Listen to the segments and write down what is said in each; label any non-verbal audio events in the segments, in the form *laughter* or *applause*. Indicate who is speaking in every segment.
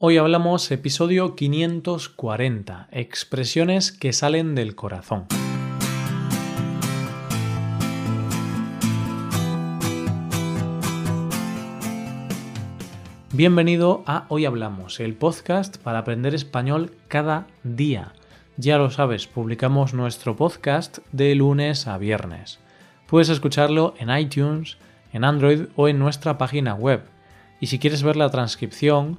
Speaker 1: Hoy hablamos episodio 540, expresiones que salen del corazón. Bienvenido a Hoy Hablamos, el podcast para aprender español cada día. Ya lo sabes, publicamos nuestro podcast de lunes a viernes. Puedes escucharlo en iTunes, en Android o en nuestra página web. Y si quieres ver la transcripción,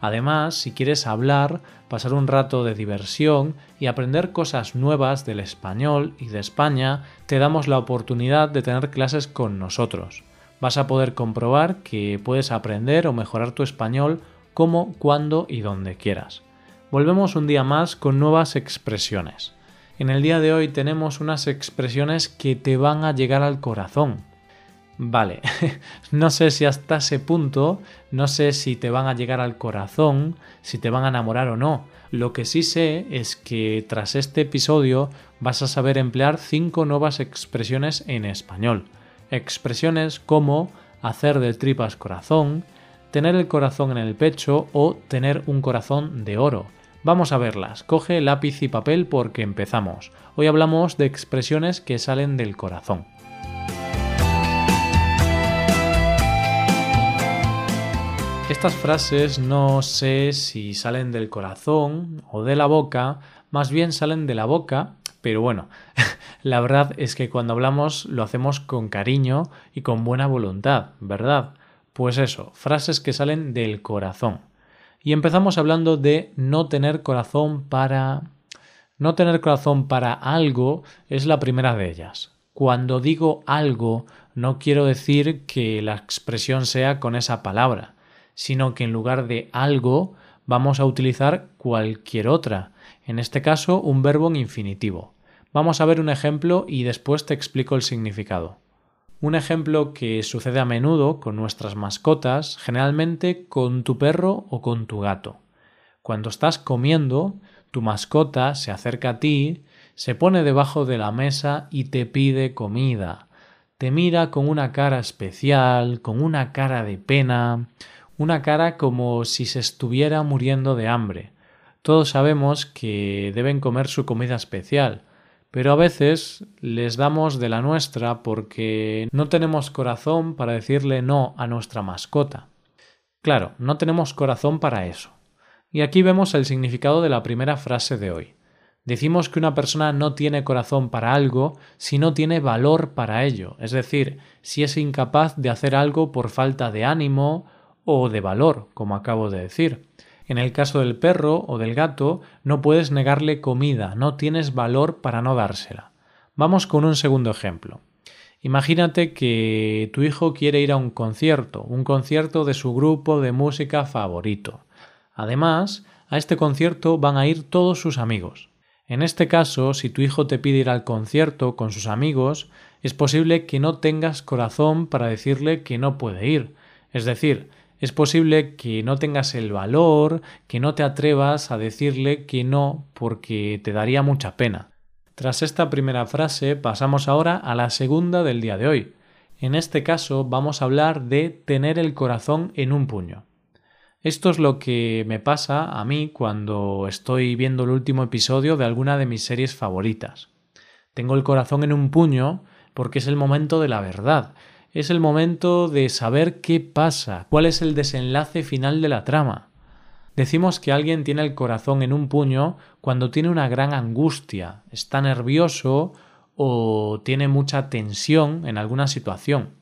Speaker 1: Además, si quieres hablar, pasar un rato de diversión y aprender cosas nuevas del español y de España, te damos la oportunidad de tener clases con nosotros. Vas a poder comprobar que puedes aprender o mejorar tu español como, cuando y donde quieras. Volvemos un día más con nuevas expresiones. En el día de hoy tenemos unas expresiones que te van a llegar al corazón Vale, *laughs* no sé si hasta ese punto, no sé si te van a llegar al corazón, si te van a enamorar o no. Lo que sí sé es que tras este episodio vas a saber emplear cinco nuevas expresiones en español. Expresiones como hacer de tripas corazón, tener el corazón en el pecho o tener un corazón de oro. Vamos a verlas. Coge lápiz y papel porque empezamos. Hoy hablamos de expresiones que salen del corazón. Estas frases no sé si salen del corazón o de la boca, más bien salen de la boca, pero bueno, *laughs* la verdad es que cuando hablamos lo hacemos con cariño y con buena voluntad, ¿verdad? Pues eso, frases que salen del corazón. Y empezamos hablando de no tener corazón para... No tener corazón para algo es la primera de ellas. Cuando digo algo, no quiero decir que la expresión sea con esa palabra sino que en lugar de algo vamos a utilizar cualquier otra, en este caso un verbo en infinitivo. Vamos a ver un ejemplo y después te explico el significado. Un ejemplo que sucede a menudo con nuestras mascotas, generalmente con tu perro o con tu gato. Cuando estás comiendo, tu mascota se acerca a ti, se pone debajo de la mesa y te pide comida. Te mira con una cara especial, con una cara de pena, una cara como si se estuviera muriendo de hambre. Todos sabemos que deben comer su comida especial, pero a veces les damos de la nuestra porque no tenemos corazón para decirle no a nuestra mascota. Claro, no tenemos corazón para eso. Y aquí vemos el significado de la primera frase de hoy. Decimos que una persona no tiene corazón para algo si no tiene valor para ello, es decir, si es incapaz de hacer algo por falta de ánimo o de valor, como acabo de decir. En el caso del perro o del gato, no puedes negarle comida, no tienes valor para no dársela. Vamos con un segundo ejemplo. Imagínate que tu hijo quiere ir a un concierto, un concierto de su grupo de música favorito. Además, a este concierto van a ir todos sus amigos. En este caso, si tu hijo te pide ir al concierto con sus amigos, es posible que no tengas corazón para decirle que no puede ir. Es decir, es posible que no tengas el valor, que no te atrevas a decirle que no porque te daría mucha pena. Tras esta primera frase pasamos ahora a la segunda del día de hoy. En este caso vamos a hablar de tener el corazón en un puño. Esto es lo que me pasa a mí cuando estoy viendo el último episodio de alguna de mis series favoritas. Tengo el corazón en un puño porque es el momento de la verdad, es el momento de saber qué pasa, cuál es el desenlace final de la trama. Decimos que alguien tiene el corazón en un puño cuando tiene una gran angustia, está nervioso o tiene mucha tensión en alguna situación.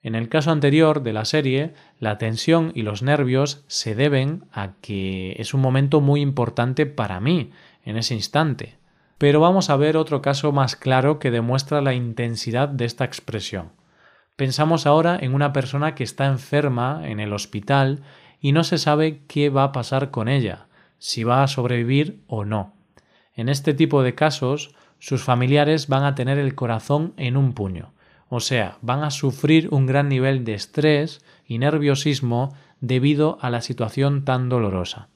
Speaker 1: En el caso anterior de la serie, la tensión y los nervios se deben a que es un momento muy importante para mí en ese instante. Pero vamos a ver otro caso más claro que demuestra la intensidad de esta expresión. Pensamos ahora en una persona que está enferma en el hospital y no se sabe qué va a pasar con ella, si va a sobrevivir o no. En este tipo de casos, sus familiares van a tener el corazón en un puño. O sea, van a sufrir un gran nivel de estrés y nerviosismo debido a la situación tan dolorosa.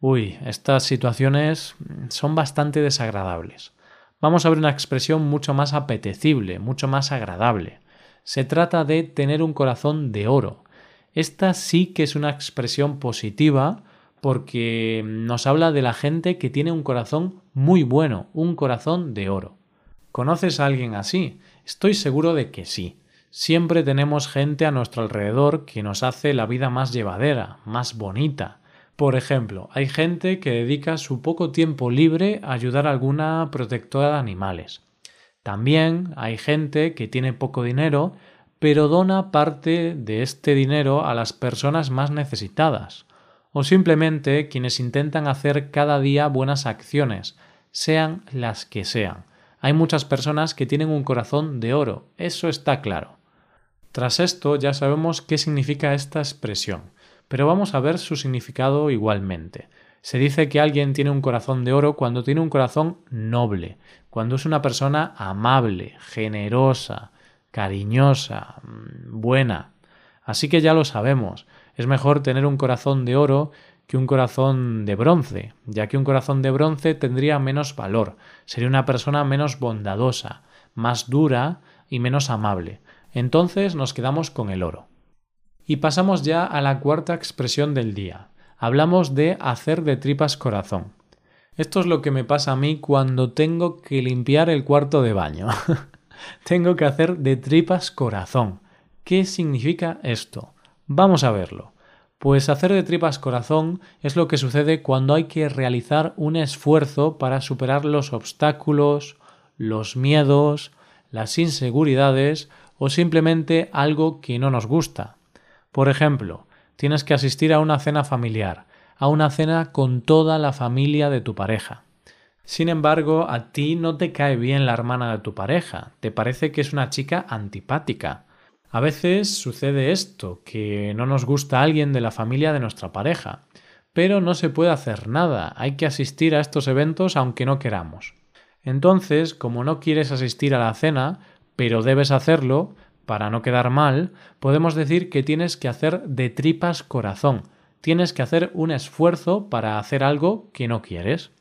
Speaker 1: Uy, estas situaciones son bastante desagradables. Vamos a ver una expresión mucho más apetecible, mucho más agradable. Se trata de tener un corazón de oro. Esta sí que es una expresión positiva porque nos habla de la gente que tiene un corazón muy bueno, un corazón de oro. ¿Conoces a alguien así? Estoy seguro de que sí. Siempre tenemos gente a nuestro alrededor que nos hace la vida más llevadera, más bonita. Por ejemplo, hay gente que dedica su poco tiempo libre a ayudar a alguna protectora de animales. También hay gente que tiene poco dinero, pero dona parte de este dinero a las personas más necesitadas. O simplemente quienes intentan hacer cada día buenas acciones, sean las que sean. Hay muchas personas que tienen un corazón de oro, eso está claro. Tras esto ya sabemos qué significa esta expresión, pero vamos a ver su significado igualmente. Se dice que alguien tiene un corazón de oro cuando tiene un corazón noble, cuando es una persona amable, generosa, cariñosa, mm, buena. Así que ya lo sabemos, es mejor tener un corazón de oro que un corazón de bronce, ya que un corazón de bronce tendría menos valor, sería una persona menos bondadosa, más dura y menos amable. Entonces nos quedamos con el oro. Y pasamos ya a la cuarta expresión del día. Hablamos de hacer de tripas corazón. Esto es lo que me pasa a mí cuando tengo que limpiar el cuarto de baño. *laughs* tengo que hacer de tripas corazón. ¿Qué significa esto? Vamos a verlo. Pues hacer de tripas corazón es lo que sucede cuando hay que realizar un esfuerzo para superar los obstáculos, los miedos, las inseguridades o simplemente algo que no nos gusta. Por ejemplo, tienes que asistir a una cena familiar, a una cena con toda la familia de tu pareja. Sin embargo, a ti no te cae bien la hermana de tu pareja, te parece que es una chica antipática, a veces sucede esto, que no nos gusta alguien de la familia de nuestra pareja, pero no se puede hacer nada, hay que asistir a estos eventos aunque no queramos. Entonces, como no quieres asistir a la cena, pero debes hacerlo, para no quedar mal, podemos decir que tienes que hacer de tripas corazón, tienes que hacer un esfuerzo para hacer algo que no quieres.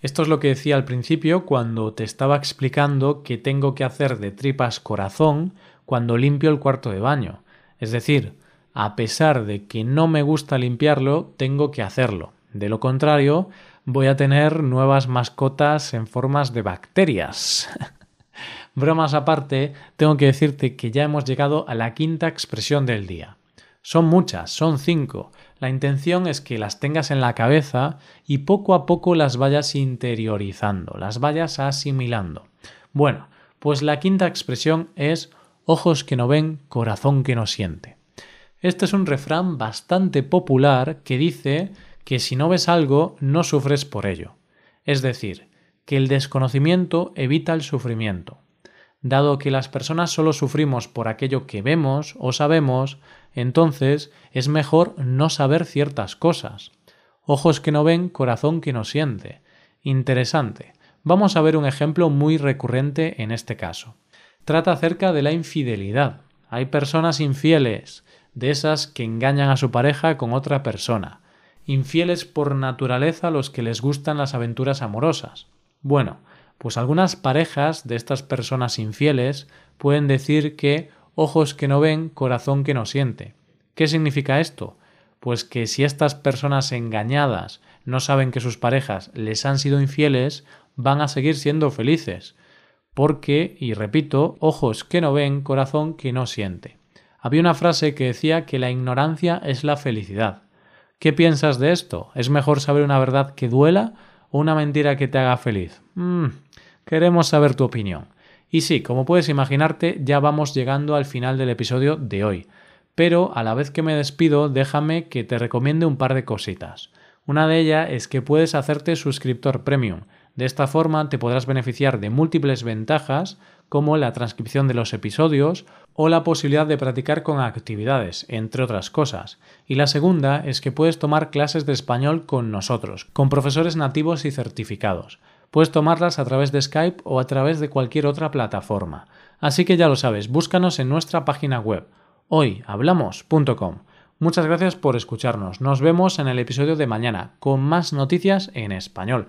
Speaker 1: Esto es lo que decía al principio cuando te estaba explicando que tengo que hacer de tripas corazón cuando limpio el cuarto de baño. Es decir, a pesar de que no me gusta limpiarlo, tengo que hacerlo. De lo contrario, voy a tener nuevas mascotas en formas de bacterias. *laughs* Bromas aparte, tengo que decirte que ya hemos llegado a la quinta expresión del día. Son muchas, son cinco. La intención es que las tengas en la cabeza y poco a poco las vayas interiorizando, las vayas asimilando. Bueno, pues la quinta expresión es ojos que no ven, corazón que no siente. Este es un refrán bastante popular que dice que si no ves algo, no sufres por ello. Es decir, que el desconocimiento evita el sufrimiento. Dado que las personas solo sufrimos por aquello que vemos o sabemos, entonces es mejor no saber ciertas cosas. Ojos que no ven, corazón que no siente. Interesante. Vamos a ver un ejemplo muy recurrente en este caso trata acerca de la infidelidad. Hay personas infieles, de esas que engañan a su pareja con otra persona, infieles por naturaleza los que les gustan las aventuras amorosas. Bueno, pues algunas parejas de estas personas infieles pueden decir que ojos que no ven, corazón que no siente. ¿Qué significa esto? Pues que si estas personas engañadas no saben que sus parejas les han sido infieles, van a seguir siendo felices, porque, y repito, ojos que no ven, corazón que no siente. Había una frase que decía que la ignorancia es la felicidad. ¿Qué piensas de esto? ¿Es mejor saber una verdad que duela una mentira que te haga feliz? Mm, queremos saber tu opinión. Y sí, como puedes imaginarte, ya vamos llegando al final del episodio de hoy. Pero a la vez que me despido, déjame que te recomiende un par de cositas. Una de ellas es que puedes hacerte suscriptor premium de esta forma te podrás beneficiar de múltiples ventajas como la transcripción de los episodios o la posibilidad de practicar con actividades, entre otras cosas. Y la segunda es que puedes tomar clases de español con nosotros, con profesores nativos y certificados. Puedes tomarlas a través de Skype o a través de cualquier otra plataforma. Así que ya lo sabes, búscanos en nuestra página web hoyhablamos.com. Muchas gracias por escucharnos. Nos vemos en el episodio de mañana con más noticias en español.